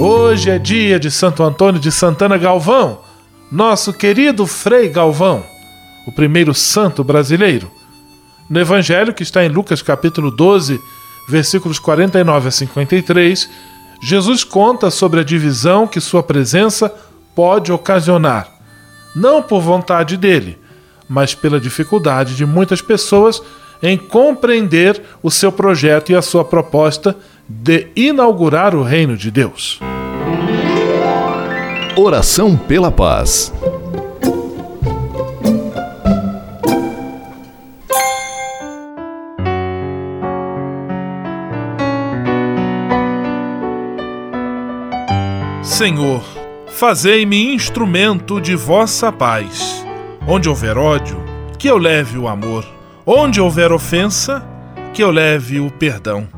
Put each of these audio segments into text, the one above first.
Hoje é dia de Santo Antônio de Santana Galvão, nosso querido Frei Galvão, o primeiro santo brasileiro. No Evangelho, que está em Lucas capítulo 12, versículos 49 a 53, Jesus conta sobre a divisão que sua presença pode ocasionar, não por vontade dele, mas pela dificuldade de muitas pessoas em compreender o seu projeto e a sua proposta de inaugurar o reino de Deus. Oração pela paz. Senhor, fazei-me instrumento de vossa paz. Onde houver ódio, que eu leve o amor. Onde houver ofensa, que eu leve o perdão.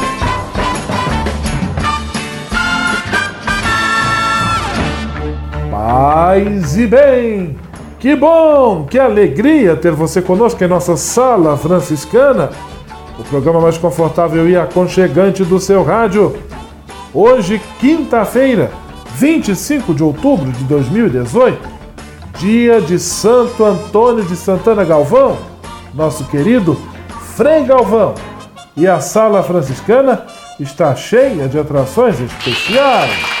Paz e bem! Que bom, que alegria ter você conosco em nossa Sala Franciscana, o programa mais confortável e aconchegante do seu rádio. Hoje, quinta-feira, 25 de outubro de 2018, dia de Santo Antônio de Santana Galvão, nosso querido Frei Galvão. E a sala franciscana está cheia de atrações especiais.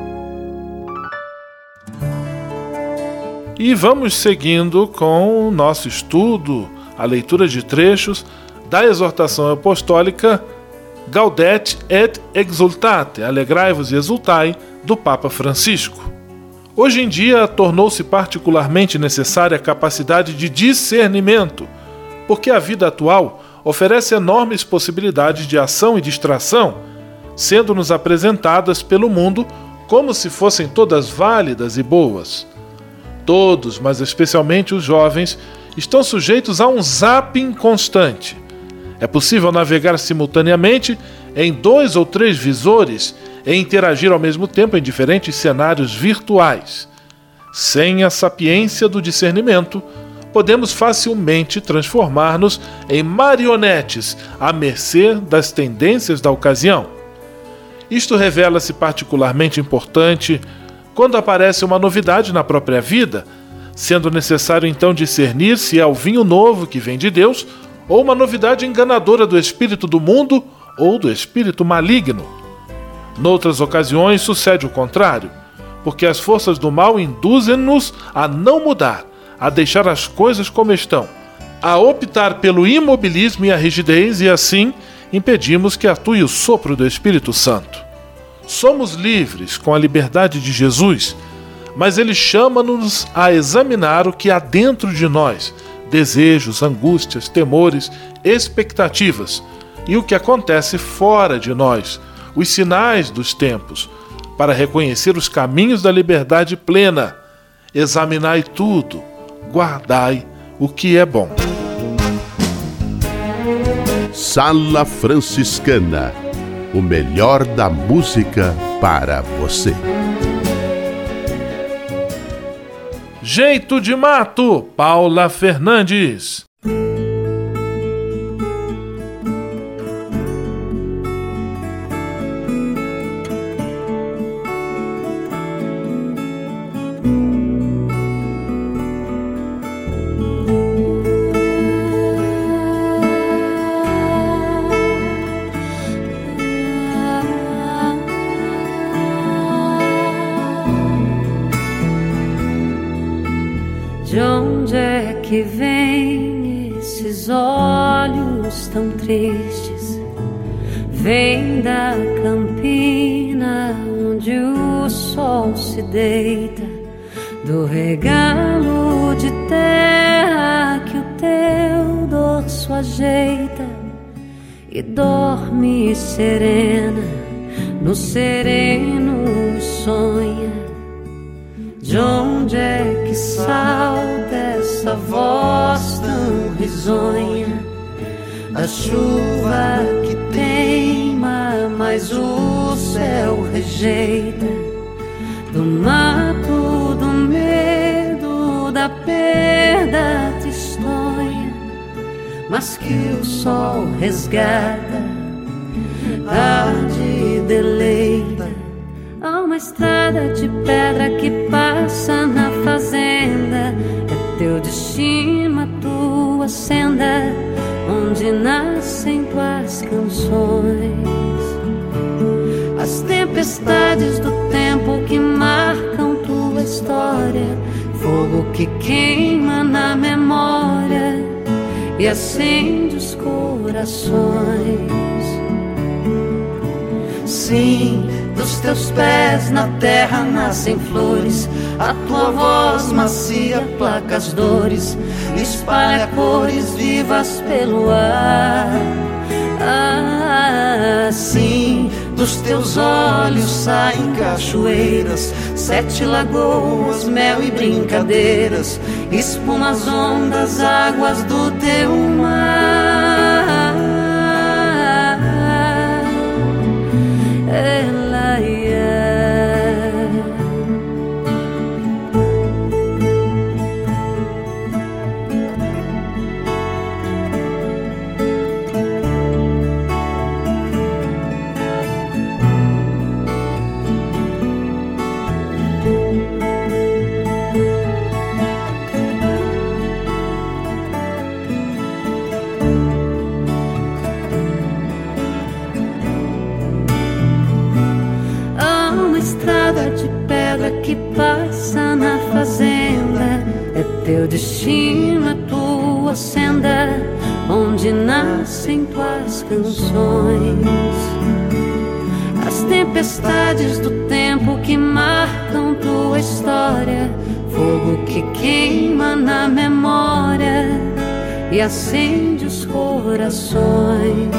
E vamos seguindo com o nosso estudo, a leitura de trechos da exortação apostólica Gaudete et Exultate, Alegrai-vos e Exultai, do Papa Francisco. Hoje em dia, tornou-se particularmente necessária a capacidade de discernimento, porque a vida atual oferece enormes possibilidades de ação e distração, sendo-nos apresentadas pelo mundo como se fossem todas válidas e boas. Todos, mas especialmente os jovens, estão sujeitos a um zapping constante. É possível navegar simultaneamente em dois ou três visores e interagir ao mesmo tempo em diferentes cenários virtuais. Sem a sapiência do discernimento, podemos facilmente transformar-nos em marionetes à mercê das tendências da ocasião. Isto revela-se particularmente importante quando aparece uma novidade na própria vida, sendo necessário então discernir se é o vinho novo que vem de Deus ou uma novidade enganadora do espírito do mundo ou do espírito maligno. Noutras ocasiões sucede o contrário, porque as forças do mal induzem-nos a não mudar, a deixar as coisas como estão, a optar pelo imobilismo e a rigidez e assim impedimos que atue o sopro do Espírito Santo. Somos livres com a liberdade de Jesus, mas ele chama-nos a examinar o que há dentro de nós, desejos, angústias, temores, expectativas e o que acontece fora de nós, os sinais dos tempos, para reconhecer os caminhos da liberdade plena. Examinai tudo, guardai o que é bom. Sala Franciscana o melhor da música para você. Jeito de Mato, Paula Fernandes. Serena, no sereno sonha. De onde é que salta essa voz tão risonha? Da chuva que teima, mas o céu rejeita. Do mato, do medo, da perda tristonha, mas que o sol resgata, arde e deleita. Há uma estrada de pedra que passa na fazenda. É teu destino, a tua senda, onde nascem tuas canções. As tempestades do tempo que marcam tua história fogo que queima na memória e acende os corações. Sim, dos teus pés na terra nascem flores, a tua voz macia placa as dores, espalha cores vivas pelo ar. Assim, dos teus olhos saem cachoeiras, sete lagoas, mel e brincadeiras, espuma as ondas, águas do teu mar. É teu destino, a tua senda, onde nascem tuas canções. As tempestades do tempo que marcam tua história, fogo que queima na memória e acende os corações.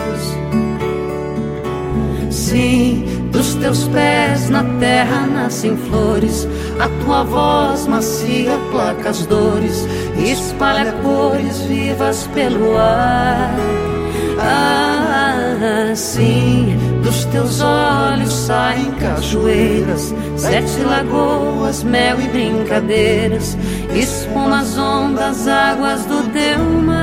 Sim, dos teus pés na terra nascem flores, a tua voz macia placa as dores, espalha cores vivas pelo ar. Ah, sim, dos teus olhos saem cachoeiras, sete lagoas, mel e brincadeiras, espuma as ondas, águas do teu mar.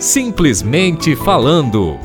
Simplesmente falando.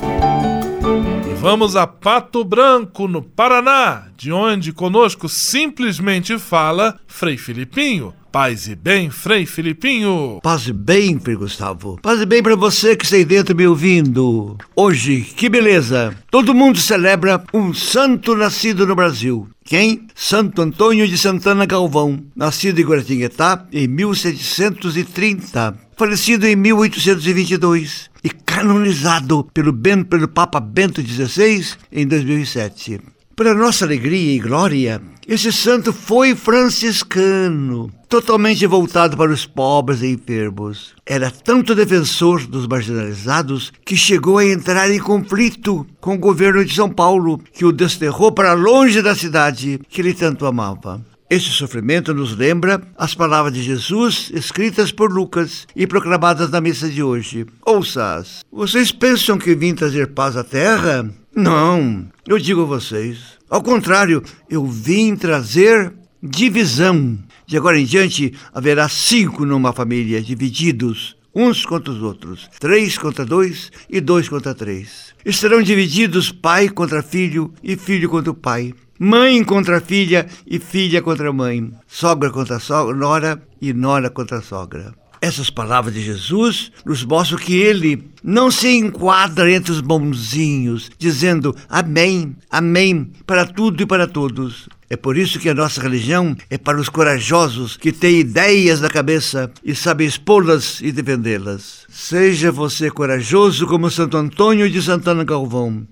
E vamos a Pato Branco, no Paraná, de onde conosco simplesmente fala Frei Filipinho. Paz e bem, Frei Filipinho. Paz e bem, Frei Gustavo. Paz e bem para você que está aí dentro me ouvindo. Hoje, que beleza! Todo mundo celebra um santo nascido no Brasil. Quem? Santo Antônio de Santana Galvão, nascido em Guaratinguetá em 1730, falecido em 1822 e canonizado pelo, pelo Papa Bento XVI em 2007. Para nossa alegria e glória, esse santo foi franciscano, totalmente voltado para os pobres e enfermos. Era tanto defensor dos marginalizados que chegou a entrar em conflito com o governo de São Paulo, que o desterrou para longe da cidade que ele tanto amava. Este sofrimento nos lembra as palavras de Jesus escritas por Lucas e proclamadas na missa de hoje. Ouça-as. Vocês pensam que vim trazer paz à terra? Não, eu digo a vocês. Ao contrário, eu vim trazer divisão. De agora em diante haverá cinco numa família, divididos uns contra os outros, três contra dois e dois contra três. Estarão divididos pai contra filho e filho contra o pai, mãe contra filha e filha contra mãe, sogra contra sogra, nora e nora contra sogra. Essas palavras de Jesus nos mostram que ele não se enquadra entre os bonzinhos, dizendo amém, amém para tudo e para todos. É por isso que a nossa religião é para os corajosos que têm ideias na cabeça e sabem expô-las e defendê-las. Seja você corajoso como Santo Antônio de Santana Galvão,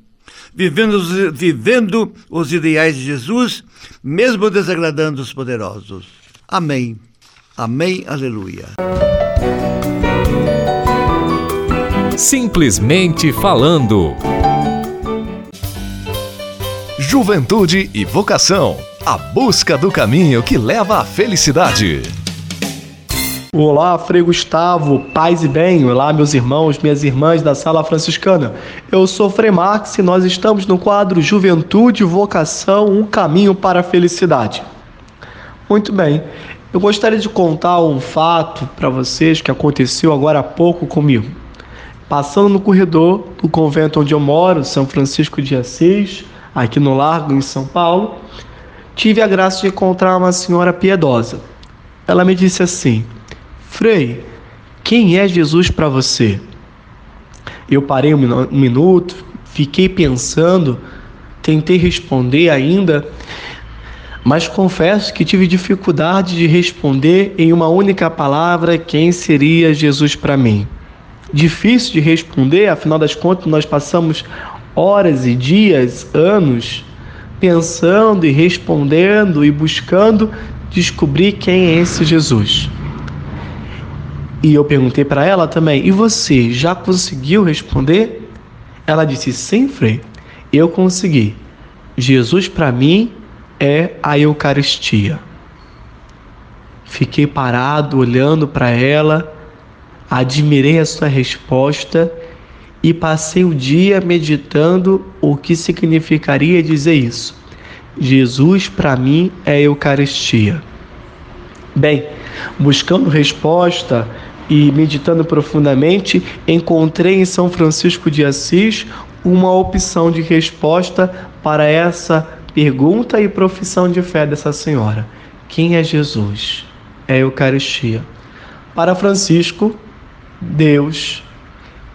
vivendo vivendo os ideais de Jesus, mesmo desagradando os poderosos. Amém. Amém. Aleluia. Simplesmente falando. Juventude e vocação. A busca do caminho que leva à felicidade. Olá, Frei Gustavo, paz e bem. Olá, meus irmãos, minhas irmãs da Sala Franciscana. Eu sou Frei Max e nós estamos no quadro Juventude e Vocação, um caminho para a felicidade. Muito bem, eu gostaria de contar um fato para vocês que aconteceu agora há pouco comigo. Passando no corredor do convento onde eu moro, São Francisco de Assis, aqui no Largo, em São Paulo, tive a graça de encontrar uma senhora piedosa. Ela me disse assim: Frei, quem é Jesus para você? Eu parei um minuto, fiquei pensando, tentei responder ainda, mas confesso que tive dificuldade de responder em uma única palavra quem seria Jesus para mim. Difícil de responder, afinal das contas, nós passamos horas e dias, anos, pensando e respondendo e buscando descobrir quem é esse Jesus. E eu perguntei para ela também: e você já conseguiu responder? Ela disse: sim, Frei, eu consegui. Jesus para mim é a Eucaristia. Fiquei parado olhando para ela, admirei a sua resposta e passei o dia meditando o que significaria dizer isso. Jesus para mim é Eucaristia. Bem, buscando resposta e meditando profundamente, encontrei em São Francisco de Assis uma opção de resposta para essa pergunta e profissão de fé dessa senhora. Quem é Jesus? É Eucaristia. Para Francisco, Deus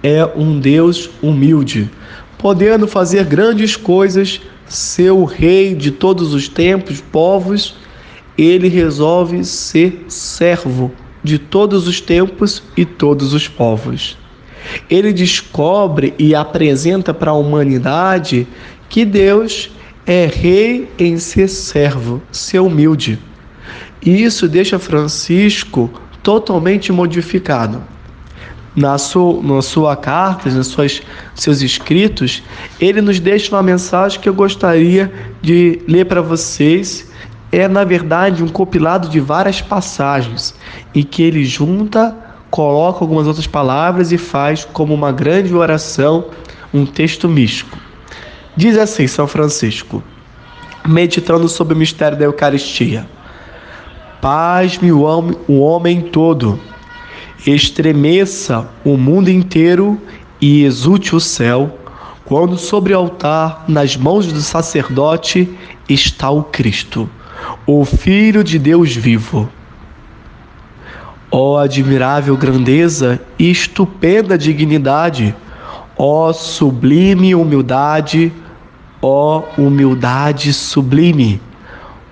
é um Deus humilde, podendo fazer grandes coisas, ser o rei de todos os tempos, povos, ele resolve ser servo de todos os tempos e todos os povos. Ele descobre e apresenta para a humanidade que Deus é rei em ser servo, ser humilde. E isso deixa Francisco totalmente modificado na sua, na sua carta, nos suas, seus escritos, ele nos deixa uma mensagem que eu gostaria de ler para vocês. É, na verdade, um compilado de várias passagens e que ele junta, coloca algumas outras palavras e faz como uma grande oração, um texto místico. Diz assim São Francisco, meditando sobre o mistério da Eucaristia: Paz-me o homem todo estremeça o mundo inteiro e exulte o céu, quando sobre o altar, nas mãos do sacerdote, está o Cristo, o Filho de Deus vivo. Ó oh, admirável grandeza e estupenda dignidade, ó oh, sublime humildade, ó oh, humildade sublime,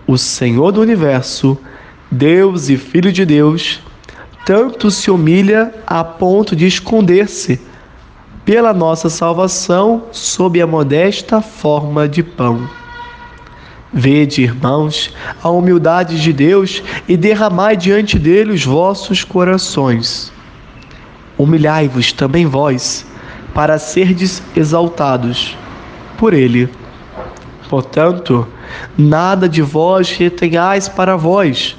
o Senhor do universo, Deus e Filho de Deus, tanto se humilha a ponto de esconder-se pela nossa salvação sob a modesta forma de pão. Vede, irmãos, a humildade de Deus e derramai diante dele os vossos corações. Humilhai-vos também vós, para serdes exaltados por ele. Portanto, nada de vós retenhais para vós,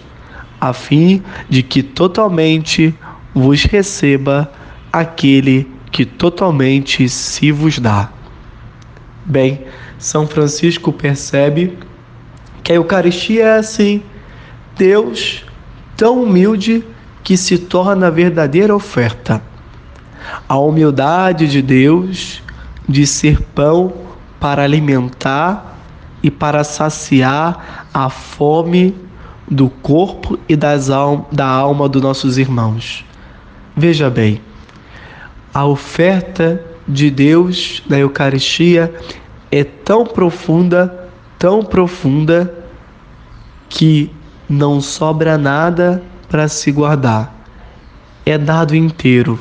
a fim de que totalmente vos receba aquele que totalmente se vos dá. Bem, São Francisco percebe que a Eucaristia é assim, Deus tão humilde que se torna a verdadeira oferta. A humildade de Deus de ser pão para alimentar e para saciar a fome do corpo e das al da alma dos nossos irmãos. Veja bem, a oferta de Deus na Eucaristia é tão profunda, tão profunda, que não sobra nada para se guardar. É dado inteiro.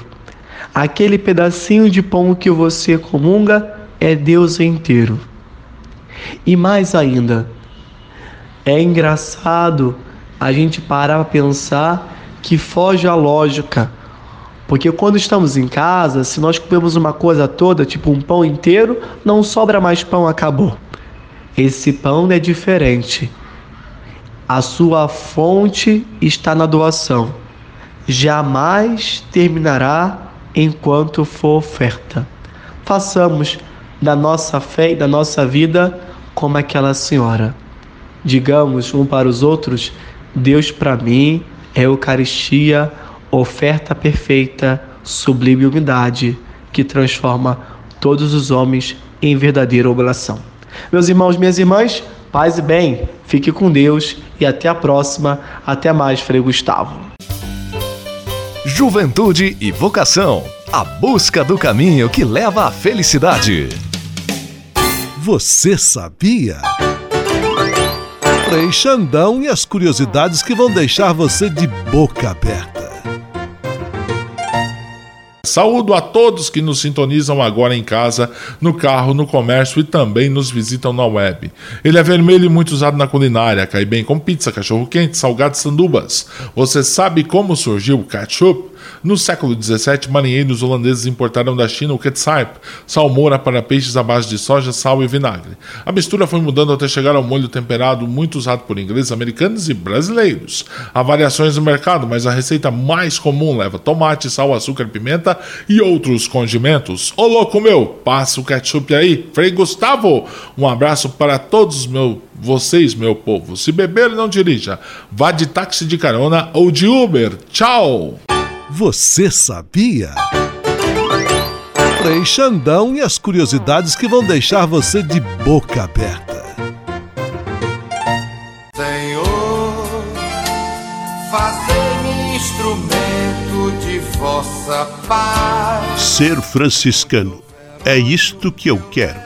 Aquele pedacinho de pão que você comunga é Deus inteiro. E mais ainda, é engraçado a gente parar para pensar que foge à lógica. Porque quando estamos em casa, se nós comemos uma coisa toda, tipo um pão inteiro, não sobra mais pão, acabou. Esse pão é diferente. A sua fonte está na doação. Jamais terminará enquanto for oferta. Façamos da nossa fé e da nossa vida como aquela senhora. Digamos um para os outros: Deus para mim é Eucaristia, oferta perfeita, sublime humildade que transforma todos os homens em verdadeira oblação. Meus irmãos, minhas irmãs, paz e bem, fique com Deus e até a próxima. Até mais, Frei Gustavo. Juventude e vocação a busca do caminho que leva à felicidade. Você sabia? Frei Xandão e as curiosidades que vão deixar você de boca aberta. Saúdo a todos que nos sintonizam agora em casa, no carro, no comércio e também nos visitam na web. Ele é vermelho e muito usado na culinária, cai bem com pizza, cachorro-quente, salgados sandubas. Você sabe como surgiu o ketchup? No século XVII, marinheiros holandeses importaram da China o ketchup, salmoura para peixes à base de soja, sal e vinagre. A mistura foi mudando até chegar ao molho temperado, muito usado por ingleses, americanos e brasileiros. Há variações no mercado, mas a receita mais comum leva tomate, sal, açúcar, pimenta e outros condimentos. Ô louco meu, passa o ketchup aí. Frei Gustavo, um abraço para todos meu, vocês, meu povo. Se beber, não dirija. Vá de táxi de carona ou de Uber. Tchau! Você sabia? Frei Xandão e as curiosidades que vão deixar você de boca aberta. Senhor, fazei-me instrumento de vossa paz. Ser franciscano é isto que eu quero.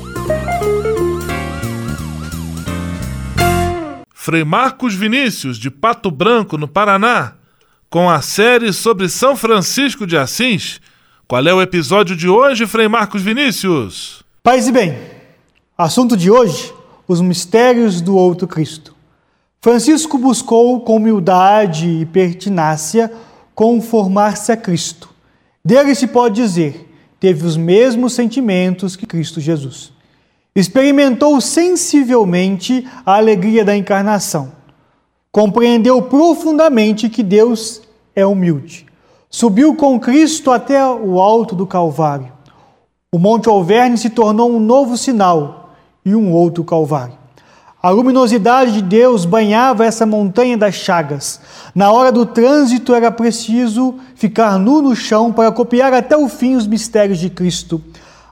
Frei Marcos Vinícius, de Pato Branco, no Paraná, com a série sobre São Francisco de Assis. Qual é o episódio de hoje, Frei Marcos Vinícius? Paz e bem, assunto de hoje: os mistérios do outro Cristo. Francisco buscou com humildade e pertinácia conformar-se a Cristo. Dele se pode dizer, teve os mesmos sentimentos que Cristo Jesus experimentou sensivelmente a alegria da encarnação. Compreendeu profundamente que Deus é humilde. Subiu com Cristo até o alto do Calvário. O Monte Alverne se tornou um novo sinal e um outro Calvário. A luminosidade de Deus banhava essa montanha das chagas. Na hora do trânsito era preciso ficar nu no chão para copiar até o fim os mistérios de Cristo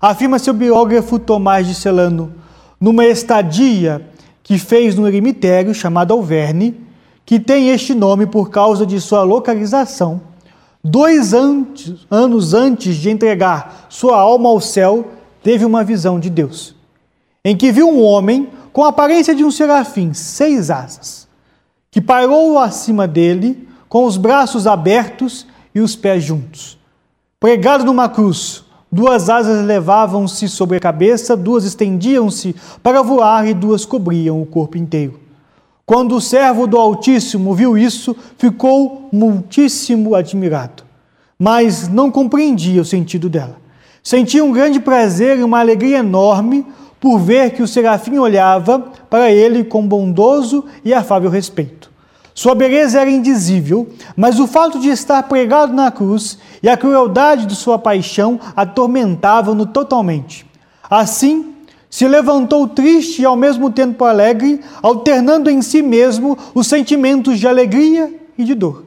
afirma seu biógrafo Tomás de Celano, numa estadia que fez no eremitério chamado Alverne, que tem este nome por causa de sua localização. Dois antes, anos antes de entregar sua alma ao céu, teve uma visão de Deus, em que viu um homem com a aparência de um serafim, seis asas, que parou acima dele, com os braços abertos e os pés juntos. Pregado numa cruz, Duas asas levavam-se sobre a cabeça, duas estendiam-se para voar e duas cobriam o corpo inteiro. Quando o servo do Altíssimo viu isso, ficou muitíssimo admirado, mas não compreendia o sentido dela. Sentia um grande prazer e uma alegria enorme por ver que o serafim olhava para ele com bondoso e afável respeito. Sua beleza era indizível, mas o fato de estar pregado na cruz e a crueldade de sua paixão atormentavam-no totalmente. Assim, se levantou triste e ao mesmo tempo alegre, alternando em si mesmo os sentimentos de alegria e de dor.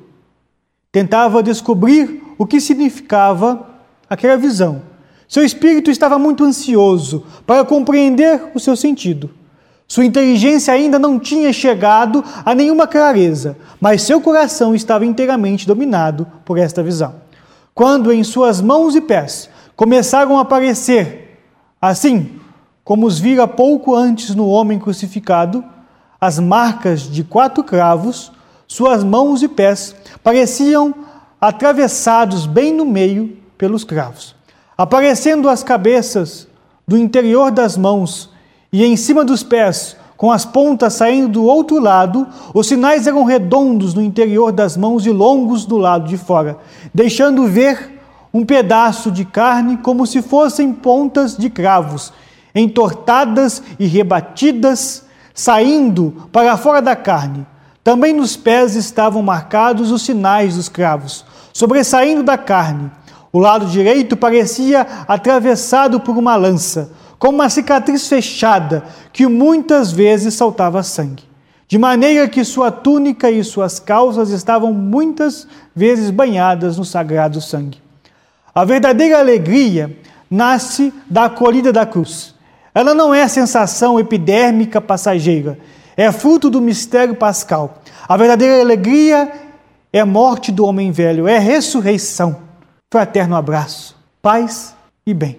Tentava descobrir o que significava aquela visão. Seu espírito estava muito ansioso para compreender o seu sentido. Sua inteligência ainda não tinha chegado a nenhuma clareza, mas seu coração estava inteiramente dominado por esta visão. Quando em suas mãos e pés começaram a aparecer, assim como os vira pouco antes no homem crucificado, as marcas de quatro cravos, suas mãos e pés pareciam atravessados bem no meio pelos cravos. Aparecendo as cabeças do interior das mãos e em cima dos pés, com as pontas saindo do outro lado, os sinais eram redondos no interior das mãos e longos do lado de fora, deixando ver um pedaço de carne como se fossem pontas de cravos, entortadas e rebatidas, saindo para fora da carne. Também nos pés estavam marcados os sinais dos cravos, sobressaindo da carne. O lado direito parecia atravessado por uma lança, com uma cicatriz fechada que muitas vezes saltava sangue, de maneira que sua túnica e suas calças estavam muitas vezes banhadas no sagrado sangue. A verdadeira alegria nasce da acolhida da cruz. Ela não é sensação epidérmica passageira, é fruto do mistério pascal. A verdadeira alegria é morte do homem velho, é ressurreição. Fraterno abraço, paz e bem.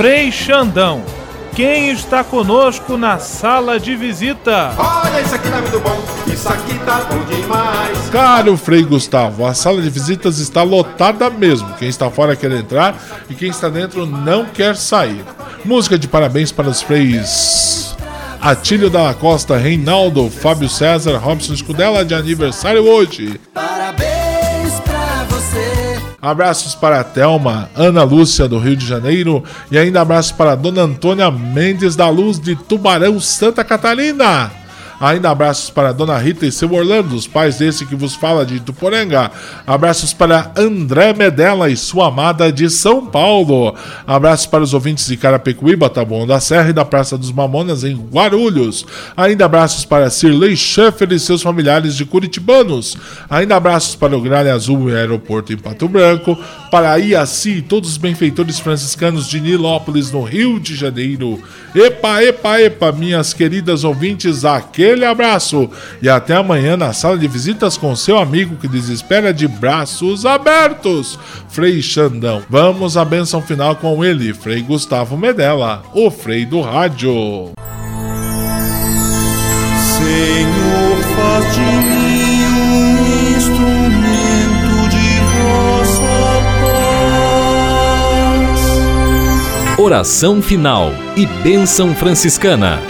Frei Xandão, quem está conosco na sala de visita? Olha, isso aqui tá muito bom, isso aqui tá bom demais. Caro Frei Gustavo, a sala de visitas está lotada mesmo. Quem está fora quer entrar e quem está dentro não quer sair. Música de parabéns para os freis Atílio da Costa, Reinaldo, Fábio César, Robson Escudella de aniversário hoje. Abraços para a Thelma, Ana Lúcia do Rio de Janeiro e ainda abraços para a Dona Antônia Mendes da Luz de Tubarão, Santa Catarina. Ainda abraços para Dona Rita e seu Orlando, os pais desse que vos fala de Tuporanga. Abraços para André Medella e sua amada de São Paulo. Abraços para os ouvintes de Carapicuíba, Taboão da Serra e da Praça dos Mamonas em Guarulhos. Ainda abraços para Sirley Schaeffer e seus familiares de Curitibanos. Ainda abraços para o Gralha Azul e Aeroporto em Pato Branco. Para Iaci e todos os benfeitores franciscanos de Nilópolis, no Rio de Janeiro. Epa, epa, epa, minhas queridas ouvintes, aquele abraço e até amanhã na sala de visitas com seu amigo que desespera de braços abertos, Frei Xandão. Vamos à benção final com ele, Frei Gustavo Medella, o Frei do Rádio. Senhor, faz de mim um instrumento de vossa paz. Oração final e bênção franciscana.